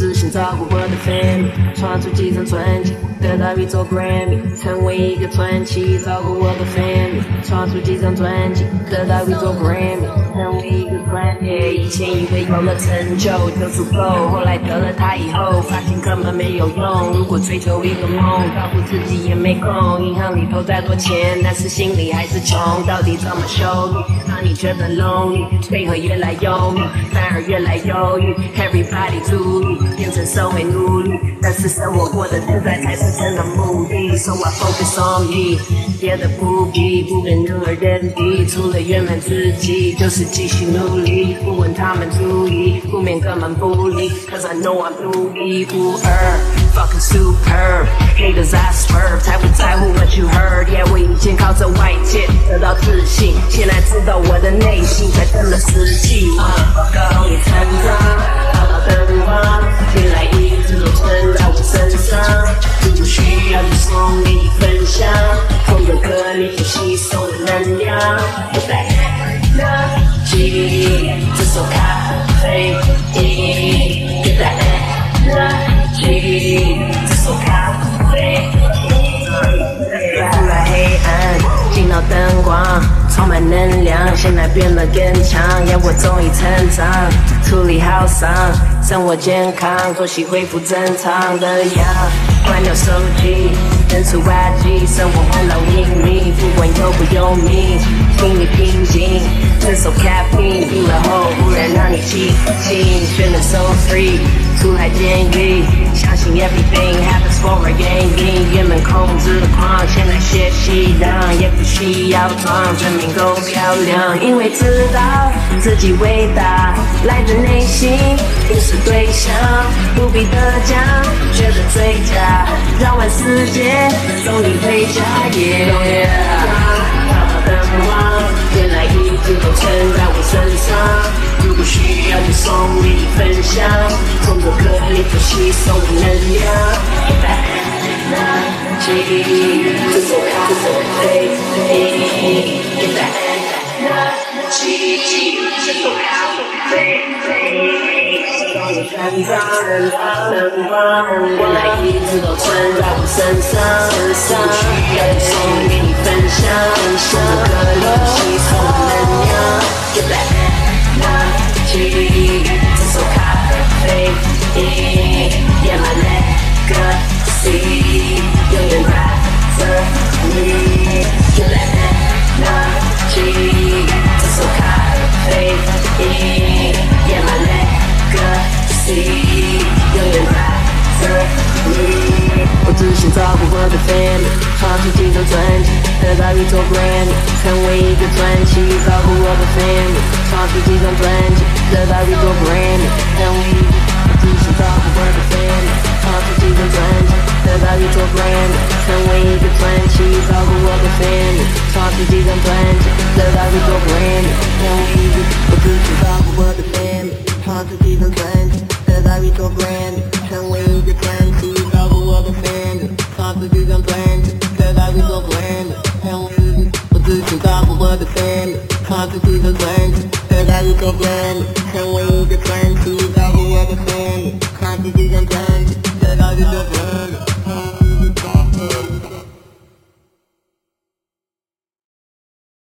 只想照顾我的 family，创出几张专辑，得到一座 Grammy，成为一个传奇，照顾我的 family，创出几张专辑，得到一座 Grammy，成为一个 Grammy。以前以为有了成就就足够，后来得了它以后，发现根本没有用。如果追求一个梦，照顾自己也没空。银行里头再多钱，但是心里还是穷。到底怎么修理，让你觉得 lonely？配合越来忧郁，反而越来忧郁。Everybody 注意，变成社会奴隶，但是生活过得自在才是真的目的。So I focus on me，别的不必，不跟任何人比，除了圆满自己，就是继续努力。不问他们注意，负面根本不理，Cause I know I'm 独一无二，fucking superb，haters I swerve，才不在乎 what you heard，Yeah，我以前靠着外界得到自信，现在知道我的内心才真的实际。光。充满能量，现在变得更强，要我终于成长，处理好伤，生活健康，作息恢复正常的样，关掉手机，扔出外机，生活不老秘，不管有不有名，心里平静，遵守 caffeine 听了后，忽然让你清醒，觉得 so free，出来监狱，相信 everything happy for a reason，原本控制的狂，现在学习让，也不需要装，证明。够漂亮，因为知道自己伟大，来自内心，不是对象，不必得奖，觉得最佳，绕完世界，送你回家。找到灯光，原来一直都存在我身上，如果需要就送你分享，从这颗粒中吸收能量。垃圾，这首咖啡因，现在垃圾，这首咖啡因，让你看到人的灯光，原来一直都存在我身上，不需要你送给你分享，从这颗粒吸收能量，出几张专辑，得到一座 Grammy，成为一个传奇。照顾我的 family，创出几张专辑，得到一座 Grammy，成为一个。我只想照顾我的 family，创出几张专辑。得到一座 Grammy，成为一个传奇，照顾我的 family，创出几张专辑。得到一座 Grammy，成为一个我只想照顾我的 family，创出几 stop understand Consciousness is language Everybody can blend Can't wait to claim to stop The Consciousness is untamed Everybody can